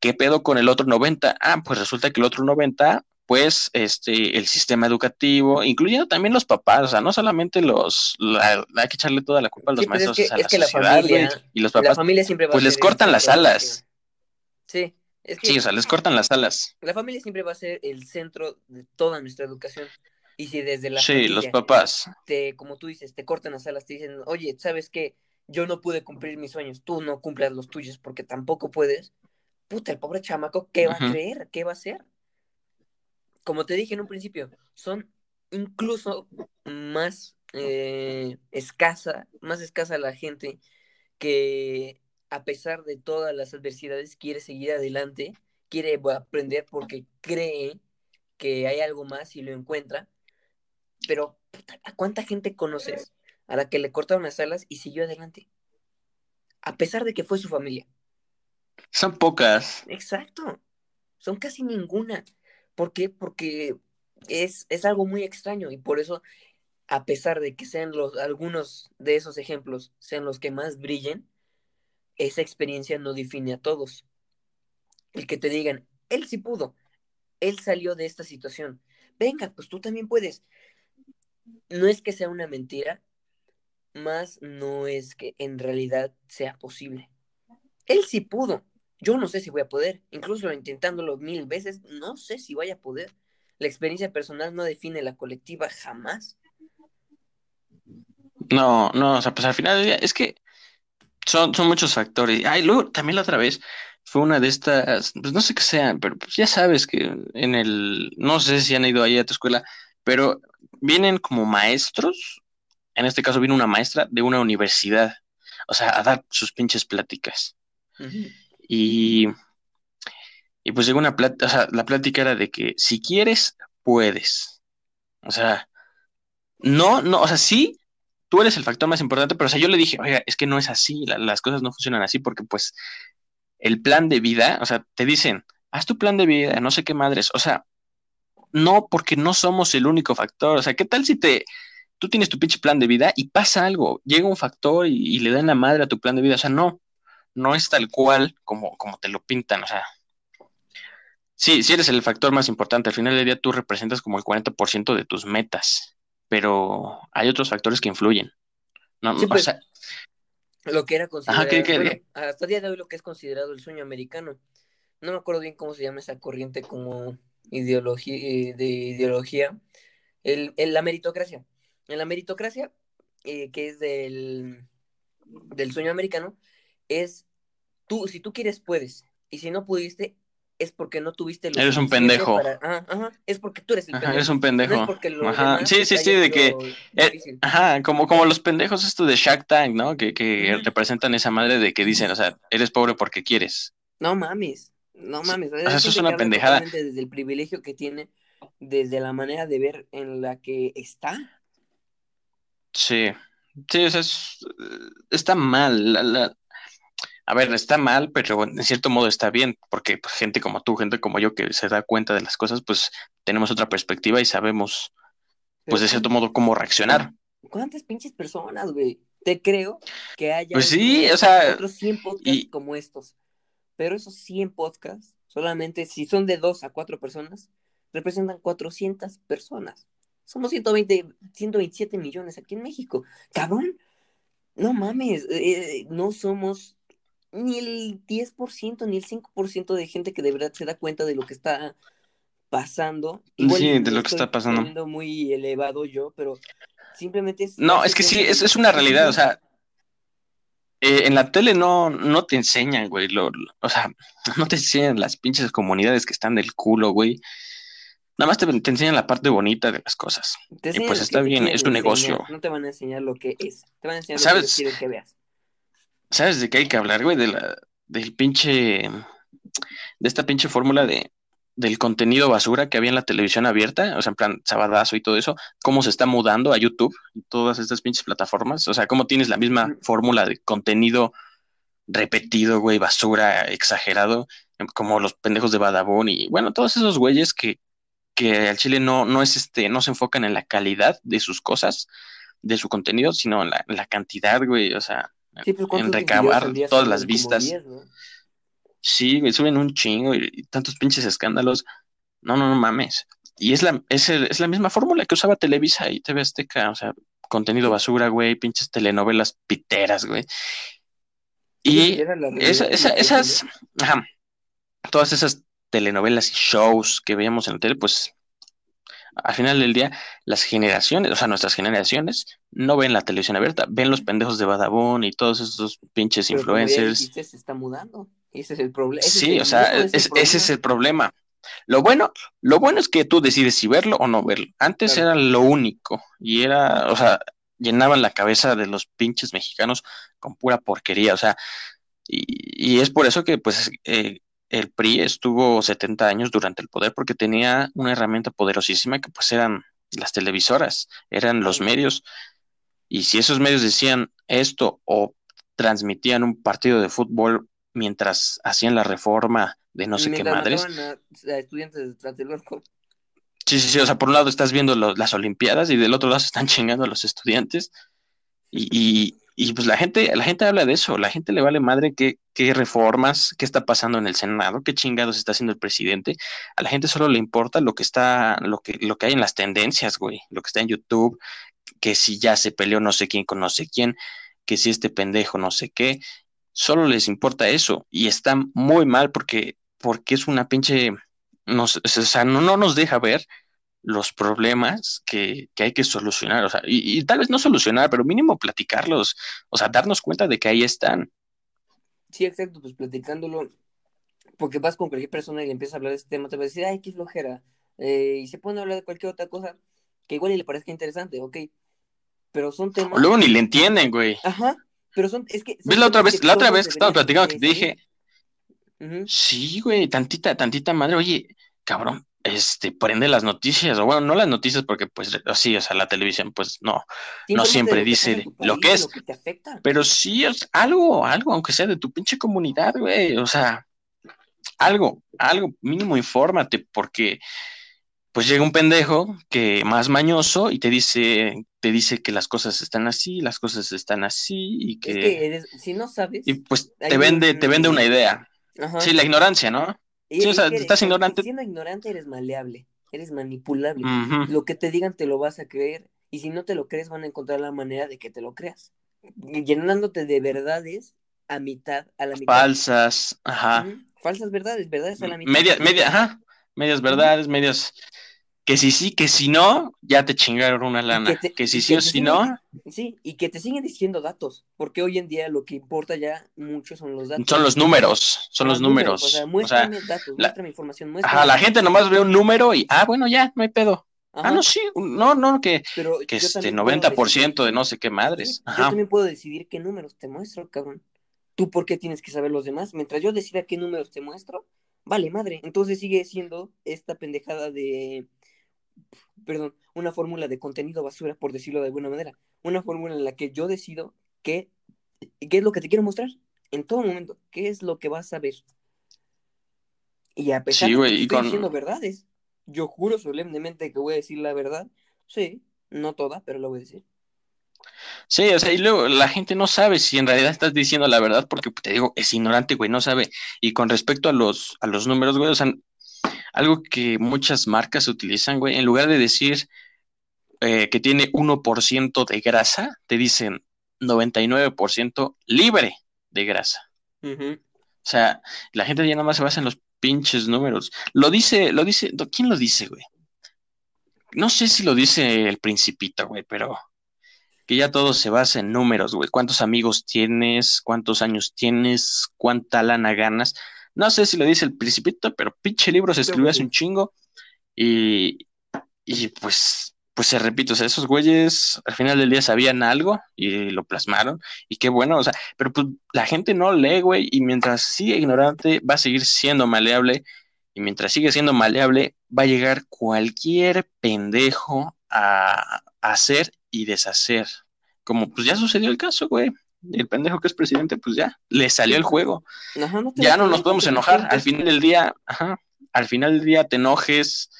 ¿Qué pedo con el otro 90? Ah, pues resulta que el otro 90, pues, este, el sistema educativo, incluyendo también los papás, o sea, no solamente los, hay que echarle toda la culpa a los pues maestros,
es
que,
a la, familia, y los papás, la familia siempre va
pues les cortan las alas.
Sí,
es que, sí, o sea, les cortan las alas.
La familia siempre va a ser el centro de toda nuestra educación. Y si desde la
Sí, los papás.
Te, como tú dices, te cortan las alas, te dicen, oye, ¿sabes qué? Yo no pude cumplir mis sueños, tú no cumplas los tuyos porque tampoco puedes. Puta, el pobre chamaco, ¿qué va a creer? ¿Qué va a hacer? Como te dije en un principio, son incluso más eh, escasa, más escasa la gente que a pesar de todas las adversidades quiere seguir adelante, quiere aprender porque cree que hay algo más y lo encuentra. Pero, ¿a cuánta gente conoces a la que le cortaron las alas y siguió adelante? A pesar de que fue su familia.
Son pocas.
Exacto. Son casi ninguna. ¿Por qué? Porque es, es algo muy extraño y por eso, a pesar de que sean los, algunos de esos ejemplos sean los que más brillen, esa experiencia no define a todos. El que te digan, él sí pudo, él salió de esta situación. Venga, pues tú también puedes. No es que sea una mentira, más no es que en realidad sea posible. Él sí pudo. Yo no sé si voy a poder. Incluso intentándolo mil veces, no sé si voy a poder. La experiencia personal no define la colectiva jamás.
No, no, o sea, pues al final es que son, son muchos factores. Ay, luego también la otra vez fue una de estas, pues no sé qué sean, pero pues ya sabes que en el, no sé si han ido ahí a tu escuela, pero vienen como maestros, en este caso viene una maestra de una universidad, o sea, a dar sus pinches pláticas. Y, y pues llegó una plática, o sea, la plática era de que si quieres, puedes. O sea, no, no, o sea, sí, tú eres el factor más importante, pero o sea, yo le dije, oiga, es que no es así, las cosas no funcionan así porque pues el plan de vida, o sea, te dicen, haz tu plan de vida, no sé qué madres, o sea, no, porque no somos el único factor, o sea, ¿qué tal si te, tú tienes tu pinche plan de vida y pasa algo, llega un factor y, le dan la madre a tu plan de vida, o sea, no, no es tal cual como, como te lo pintan, o sea, sí, sí eres el factor más importante, al final del día tú representas como el 40% de tus metas, pero hay otros factores que influyen. No,
pues, sea, lo que era considerado, hasta el día de hoy lo que es considerado el sueño americano. No me acuerdo bien cómo se llama esa corriente como ideología, eh, de ideología. El, la meritocracia. En la meritocracia, eh, que es del, del sueño americano, es tú, si tú quieres, puedes. Y si no pudiste, es porque no tuviste
lo Eres un pendejo.
Ajá, ajá, es porque tú eres el
pendejo. Eres un pendejo. ajá. Sí, sí, sí, de que. Eh, ajá, como, como los pendejos esto de Shark Tank, ¿no? Que, que representan esa madre de que dicen, o sea, eres pobre porque quieres.
No mames. No mames.
O sea, eso es una pendejada.
Desde el privilegio que tiene, desde la manera de ver en la que está.
Sí. Sí, o sea, está mal. La, la, a ver, está mal, pero en cierto modo está bien, porque pues, gente como tú, gente como yo que se da cuenta de las cosas, pues tenemos otra perspectiva y sabemos, pues de cierto modo, cómo reaccionar.
¿Cuántas pinches personas, güey? Te creo que haya
pues sí, o sea,
otros 100 podcasts como estos. Pero esos 100 podcasts, solamente si son de 2 a 4 personas, representan 400 personas. Somos 120, 127 millones aquí en México. Cabrón, no mames, eh, eh, no somos ni el 10% ni el 5% de gente que de verdad se da cuenta de lo que está pasando.
sí, de lo que está pasando.
muy elevado yo, pero simplemente es...
No, es que sí, es, es una realidad, o sea, eh, en la tele no, no te enseñan, güey, lo, o sea, no te enseñan las pinches comunidades que están del culo, güey. Nada más te, enseñan la parte bonita de las cosas. y pues está bien, es un negocio.
No te van a enseñar lo que es, te van a enseñar lo que quieren que veas.
¿Sabes de qué hay que hablar, güey? De la, del pinche, de esta pinche fórmula de, del contenido basura que había en la televisión abierta, o sea, en plan sabadazo y todo eso, cómo se está mudando a YouTube y todas estas pinches plataformas, o sea, cómo tienes la misma fórmula de contenido repetido, güey, basura, exagerado, como los pendejos de Badabón y bueno, todos esos güeyes que, que al Chile no, no es este, no se enfocan en la calidad de sus cosas, de su contenido, sino en la, en la cantidad, güey, o sea, pues, en recabar todas las vistas. Sí, me suben un chingo y, tantos pinches escándalos. No, no, no mames. Y es la, es, es la misma fórmula que usaba Televisa y TV Azteca, o sea, contenido basura, güey, pinches telenovelas piteras, güey. Y esa, esas, ajá, todas esas telenovelas y shows que veíamos en la tele, pues al final del día, las generaciones, o sea, nuestras generaciones, no ven la televisión abierta, ven los pendejos de Badabón y todos esos pinches influencers.
se está mudando. Ese es el problema.
Sí, o sea, ese es el problema. Lo bueno, lo bueno es que tú decides si verlo o no verlo. Antes era lo único y era, o sea, llenaban la cabeza de los pinches mexicanos con pura porquería, o sea, y, es por eso que pues eh, el PRI estuvo 70 años durante el poder porque tenía una herramienta poderosísima que pues eran las televisoras, eran los medios, y si esos medios decían esto o transmitían un partido de fútbol mientras hacían la reforma de no sé qué madres.
estudiantes
Sí, sí, sí, o sea, por un lado estás viendo las Olimpiadas y del otro lado se están chingando a los estudiantes. Y, y, pues la gente, la gente habla de eso, la gente le vale madre qué, qué reformas, qué está pasando en el Senado, qué chingados está haciendo el presidente, a la gente solo le importa lo que está, lo que, lo que hay en las tendencias, güey, lo que está en YouTube, que si ya se peleó no sé quién con no sé quién, que si este pendejo no sé qué, solo les importa eso y está muy mal porque, porque es una pinche, o sea, no, no nos deja ver los problemas que, que hay que solucionar, o sea, y, tal vez no solucionar, pero mínimo platicarlos, o sea, darnos cuenta de que ahí están.
Sí, exacto, pues platicándolo, porque vas con cualquier persona y le empiezas a hablar de este tema, te va a decir, ay, qué flojera, eh, y se a hablar de cualquier otra cosa que igual y le parezca interesante, ok, pero son temas...
luego ni le entienden, güey.
Ajá, pero son, es que...
¿Ves la otra vez, la otra vez que estaba platicando que te dije, sí, güey, tantita, tantita madre, oye, cabrón, este, prende las noticias, o bueno, no las noticias porque pues así, o sea, la televisión pues no, no siempre dice lo que es, pero sí es algo, algo, aunque sea de tu pinche comunidad, güey, o sea, algo, algo, mínimo infórmate, porque pues llega un pendejo que más mañoso y te dice, te dice que las cosas están así, las cosas están así y que,
si no sabes
y pues te vende, te vende una idea. Sí, la ignorancia, ¿no? Sí, o sea, estás ignorante.
Siendo ignorante eres maleable, eres manipulable. Lo que te digan te lo vas a creer y si no te lo crees van a encontrar la manera de que te lo creas. Llenándote de verdades a mitad, a la mitad.
Falsas, ajá.
Falsas verdades, verdades a la mitad.
Media, media, ajá. Medias verdades, medias que si sí, que si no, ya te chingaron una lana. Que, si sí o si no.
Sí, y que te siguen diciendo datos, porque hoy en día lo que importa ya mucho son los datos.
Son los números, son los, números. O
sea, muéstrame datos, muéstrame información.
Muéstrame ajá, la gente nomás ve un número y, ah, bueno, ya, no hay pedo. Ah, no, sí, no, no, que, que este 90% de no sé qué madres.
Yo también puedo decidir qué números te muestro, cabrón. ¿Tú por qué tienes que saber los demás? Mientras yo decida qué números te muestro, vale, madre. Entonces sigue siendo esta pendejada de perdón, una fórmula de contenido basura, por decirlo de alguna manera. Una fórmula en la que yo decido qué, qué es lo que te quiero mostrar en todo momento, qué es lo que vas a ver. Y a pesar de que estoy diciendo verdades, yo juro solemnemente que voy a decir la verdad. Sí, no toda, pero lo voy a decir.
Sí, o sea, y luego la gente no sabe si en realidad estás diciendo la verdad porque te digo, es ignorante, güey, no sabe. Y con respecto a los, a los números, güey, o sea, algo que muchas marcas utilizan, güey, en lugar de decir eh, que tiene 1% de grasa, te dicen 99% libre de grasa. O sea, la gente ya nada más se basa en los pinches números. Lo dice, lo dice, ¿quién lo dice, güey? No sé si lo dice el principito, güey, pero que ya todo se basa en números, güey. ¿Cuántos amigos tienes? ¿Cuántos años tienes? ¿Cuánta lana ganas? No sé si lo dice el principito, pero pinche libro se escribió hace un chingo. Y, y pues, pues se repite, o sea, esos güeyes al final del día sabían algo y lo plasmaron. Y qué bueno, o sea, pero pues la gente no lee, güey, y mientras sigue ignorante, va a seguir siendo maleable. Y mientras sigue siendo maleable, va a llegar cualquier pendejo a hacer y deshacer. Como pues ya sucedió el caso, güey el pendejo que es presidente, pues ya, le salió el juego. ya no nos podemos enojar. Al final del día, ajá, al final del día te enojes,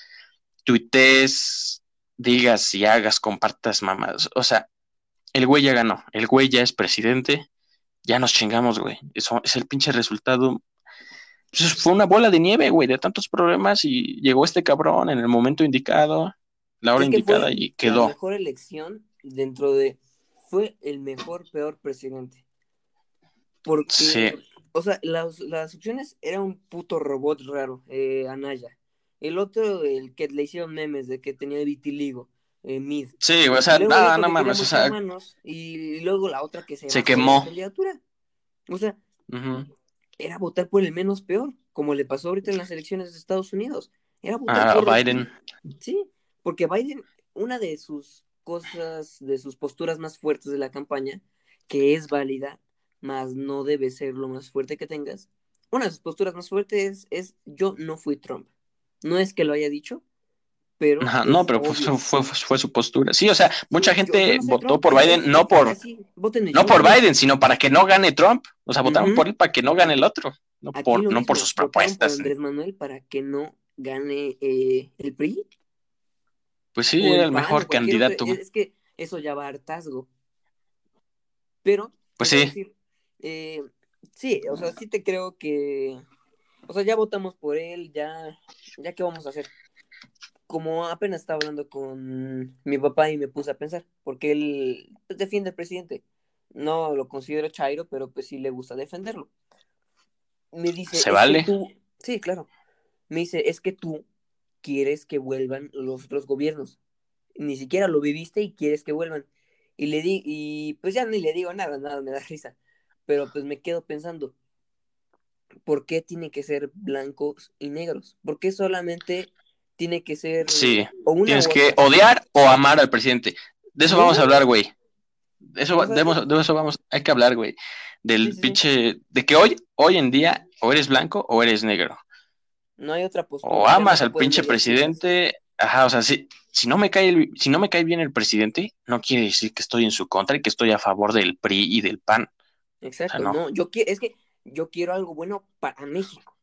tuitees, digas y hagas, compartas mamadas. O sea, el güey ya ganó, el güey ya es presidente, ya nos chingamos, güey. Eso es el pinche resultado. Pues fue una bola de nieve, güey, de tantos problemas y llegó este cabrón en el momento indicado, la hora indicada y quedó. La
mejor elección dentro de fue el mejor, peor presidente. Porque, o sea, las, las, opciones era un puto robot raro, eh, Anaya. El otro, el que le hicieron memes de que tenía vitiligo, eh, Mid.
Sí, o sea, nada, no mames, o sea.
y luego la otra que se,
se quemó.
O sea, era votar por el menos peor, como le pasó ahorita en las elecciones de Estados Unidos. Era votar
ah, por Biden.
Sí, porque Biden, una de sus cosas, de sus posturas más fuertes de la campaña, que es válida, más no debe ser lo más fuerte que tengas. Una de sus posturas más fuertes es, yo no fui Trump. No es que lo haya dicho, pero...
no, pero fue, fue, su postura. Sí, o sea, mucha gente votó por Biden, no por, no por Biden, sino para que no gane Trump. O sea, votaron por él para que no gane el otro, no, por, no por sus propuestas.
Por Andrés Manuel para que no gane eh, el PRI.
Pues sí, era el, mejor candidato.
Es que eso ya va a hartazgo. Pero,
pues sí.
Eh, sí, o sea, sí te creo que, o sea, ya votamos por él, ya, ya qué vamos a hacer. Como apenas estaba hablando con mi papá y me puse a pensar, porque él defiende al presidente. No lo considero chairo, pero pues sí le gusta defenderlo. Me dice,
¿se vale?
Tú... Sí, claro. Me dice, es que tú quieres que vuelvan los otros gobiernos. Ni siquiera lo viviste y quieres que vuelvan. Y le di, y pues ya ni le digo nada, nada, me da risa. Pero pues me quedo pensando, ¿por qué tiene que ser blancos y negros? ¿Por qué solamente tiene que ser...
Sí, tienes que odiar o amar al presidente. De eso vamos a hablar, güey. De eso, de, eso vamos, hay que hablar, güey. Del pinche, de que hoy, hoy en día, o eres blanco o eres negro.
No hay otra postura.
O amas al pinche presidente, ajá, o sea, si, si no me cae si no me cae bien el presidente, no quiere decir que estoy en su contra y que estoy a favor del PRI y del PAN.
Exacto, no. yo quiero, es que yo quiero algo bueno para México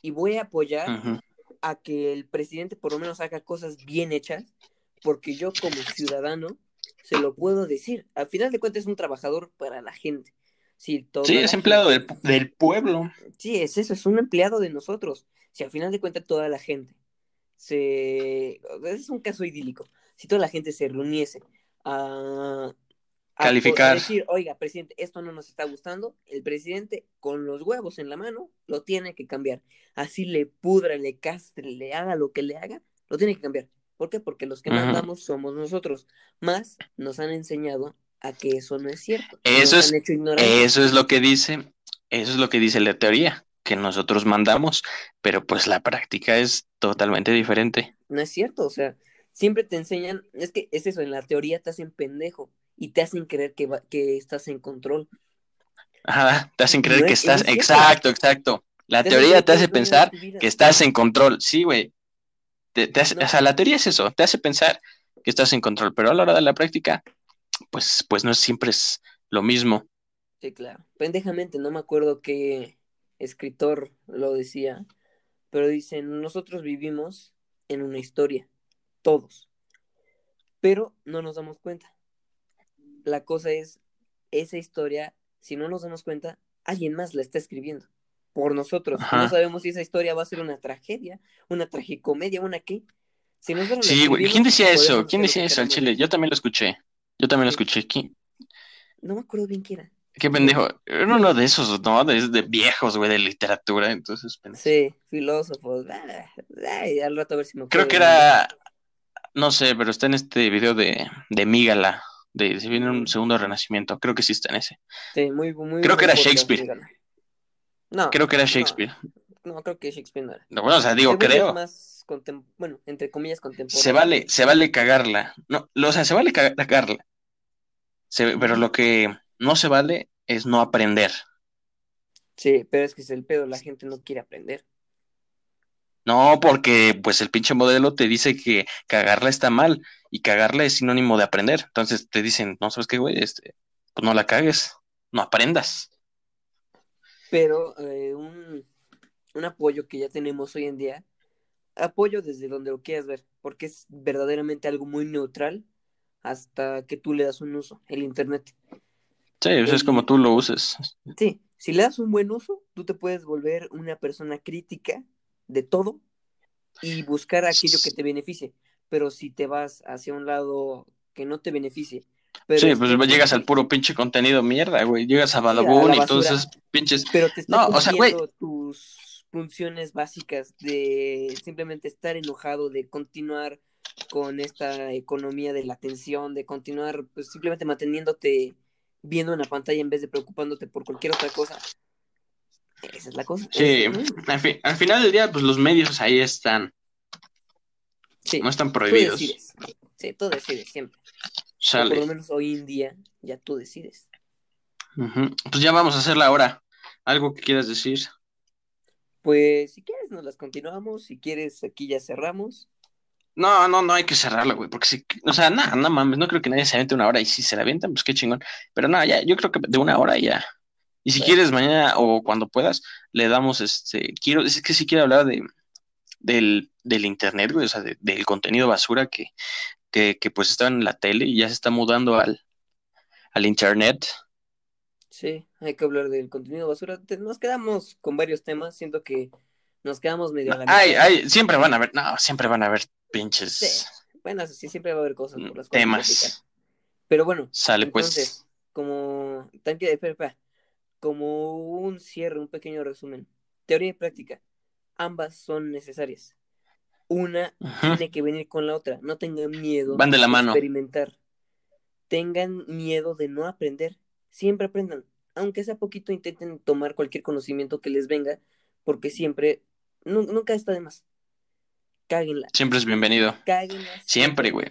y voy a apoyar a que el presidente por lo menos haga cosas bien hechas, porque yo como ciudadano se lo puedo decir. Al final de cuentas es un trabajador para la gente.
sí, es empleado del, del, pueblo.
Sí, es eso, es un empleado de nosotros. Si al final de cuentas toda la gente se... Es un caso idílico. Si toda la gente se reuniese a,
calificar.
decir, oiga, presidente, esto no nos está gustando, el presidente con los huevos en la mano lo tiene que cambiar. Así le pudra, le castre, le haga lo que le haga, lo tiene que cambiar. ¿Por qué? Porque los que mandamos somos nosotros. Más nos han enseñado a que eso no es cierto.
Eso es, eso es lo que dice, eso es lo que dice la teoría, que nosotros mandamos, pero pues la práctica es totalmente diferente.
No es cierto, o sea, siempre te enseñan, es que es eso, en la teoría te hacen pendejo y te hacen creer que, que estás en control.
Ajá, te hacen creer que estás, exacto, exacto. La teoría te hace pensar que estás en control, sí, güey. Te, O sea, la teoría es eso, te hace pensar que estás en control, pero a la hora de la práctica, pues, pues no siempre es lo mismo.
Sí, claro. Pendejamente, no me acuerdo qué escritor lo decía, pero dicen, nosotros vivimos en una historia, todos, pero no nos damos cuenta la cosa es, esa historia, si no nos damos cuenta, alguien más la está escribiendo por nosotros. No sabemos si esa historia va a ser una tragedia, una tragicomedia, una qué.
Si sí, güey. ¿Quién decía eso? ¿Quién decía eso al chile? Yo también lo escuché. Yo también lo escuché. ¿Quién?
No me acuerdo bien quién era.
Qué pendejo. Era uno de esos, ¿no? De, de viejos, güey, de literatura. Entonces,
Sí, filósofos. Ay, al rato a ver si me
Creo que era. No sé, pero está en este video de, de Mígala de si viene un segundo renacimiento. Creo que sí está en ese.
Sí, muy, muy
Creo que era Shakespeare. No. Creo que era Shakespeare.
No, creo que Shakespeare no era.
bueno, o sea, digo, creo.
Más bueno, entre comillas contemporáneo.
Se vale, se vale cagarla. No, o sea, se vale cagarla. pero lo que no se vale es no aprender.
Sí, pero es que es el pedo, la gente no quiere aprender.
No, porque pues el pinche modelo te dice que cagarla está mal y cagarla es sinónimo de aprender. Entonces te dicen, no sabes qué, güey, este, pues no la cagues, no aprendas.
Pero eh, un, un apoyo que ya tenemos hoy en día, apoyo desde donde lo quieras ver, porque es verdaderamente algo muy neutral hasta que tú le das un uso, el Internet.
Sí, eso es como tú lo uses.
Sí, si le das un buen uso, tú te puedes volver una persona crítica de todo y buscar aquello que te beneficie. Pero si te vas hacia un lado que no te beneficie. Pero
sí, pues llegas al puro pinche contenido mierda, güey. Llegas a Badabun y todos esos pinches.
Pero te no, o sea, güey. tus funciones básicas de simplemente estar enojado, de continuar con esta economía de la atención, de continuar pues simplemente manteniéndote viendo una pantalla en vez de preocupándote por cualquier otra cosa. Esa es la cosa.
Sí, al, final del día, pues los medios ahí están. Sí. No están prohibidos.
Sí, tú decides siempre. Por lo menos hoy en día ya tú decides.
Pues ya vamos a hacerla ahora. ¿Algo que quieras decir?
Pues si quieres nos las continuamos, si quieres aquí ya cerramos.
No, no, no hay que cerrarla, güey, porque si, o sea, nada, no mames, no creo que nadie se aviente una hora y si se la avientan, pues qué chingón. Pero nada, ya, yo creo que de una hora ya. Y si quieres mañana o cuando puedas, le damos este, quiero, es que si quiero hablar de, del, del internet, güey, o sea, del contenido basura que, que, que pues está en la tele y ya se está mudando al, al internet.
Sí, hay que hablar del contenido basura. Nos quedamos con varios temas, siento que nos quedamos medio
Ay, siempre van a haber, no, siempre van a haber pinches.
Bueno, sí, siempre va a haber cosas por las
temas.
Pero bueno,
sale pues.
entonces, como tanque de como un cierre, un pequeño resumen. Teoría y práctica, ambas son necesarias. Una tiene que venir con la otra. No tengan miedo
Van de la mano.
experimentar. Tengan miedo de no aprender. Siempre aprendan. Aunque sea poquito, intenten tomar cualquier conocimiento que les venga, porque siempre, nunca está de más. Cáguenla.
Siempre es bienvenido. Cáguenla. Siempre, güey.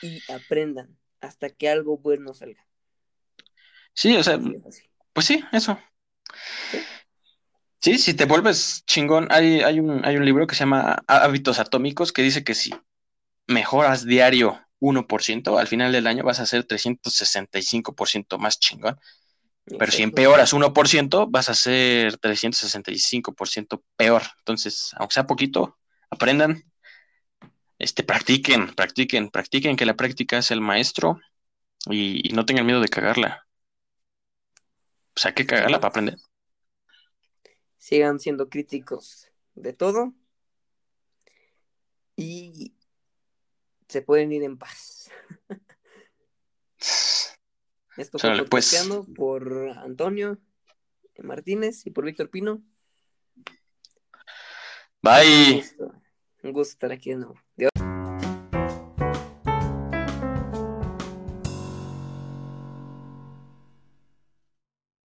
Y aprendan hasta que algo bueno salga.
Sí, o sea, pues sí, eso. ¿Sí? si te vuelves chingón, hay, hay, un, hay un libro que se llama Hábitos Atómicos que dice que si mejoras diario 1%, al final del año vas a ser 365% más chingón. Pero si empeoras 1%, vas a ser 365% peor. Entonces, aunque sea poquito, aprendan, este, practiquen, practiquen, practiquen que la práctica es el maestro y, no tengan miedo de cagarla. O sea, hay que cagarla para aprender.
Sigan siendo críticos de todo y se pueden ir en paz. Esto fue pues. por Antonio Martínez y por Víctor Pino.
Bye.
Un gusto, estar aquí de nuevo.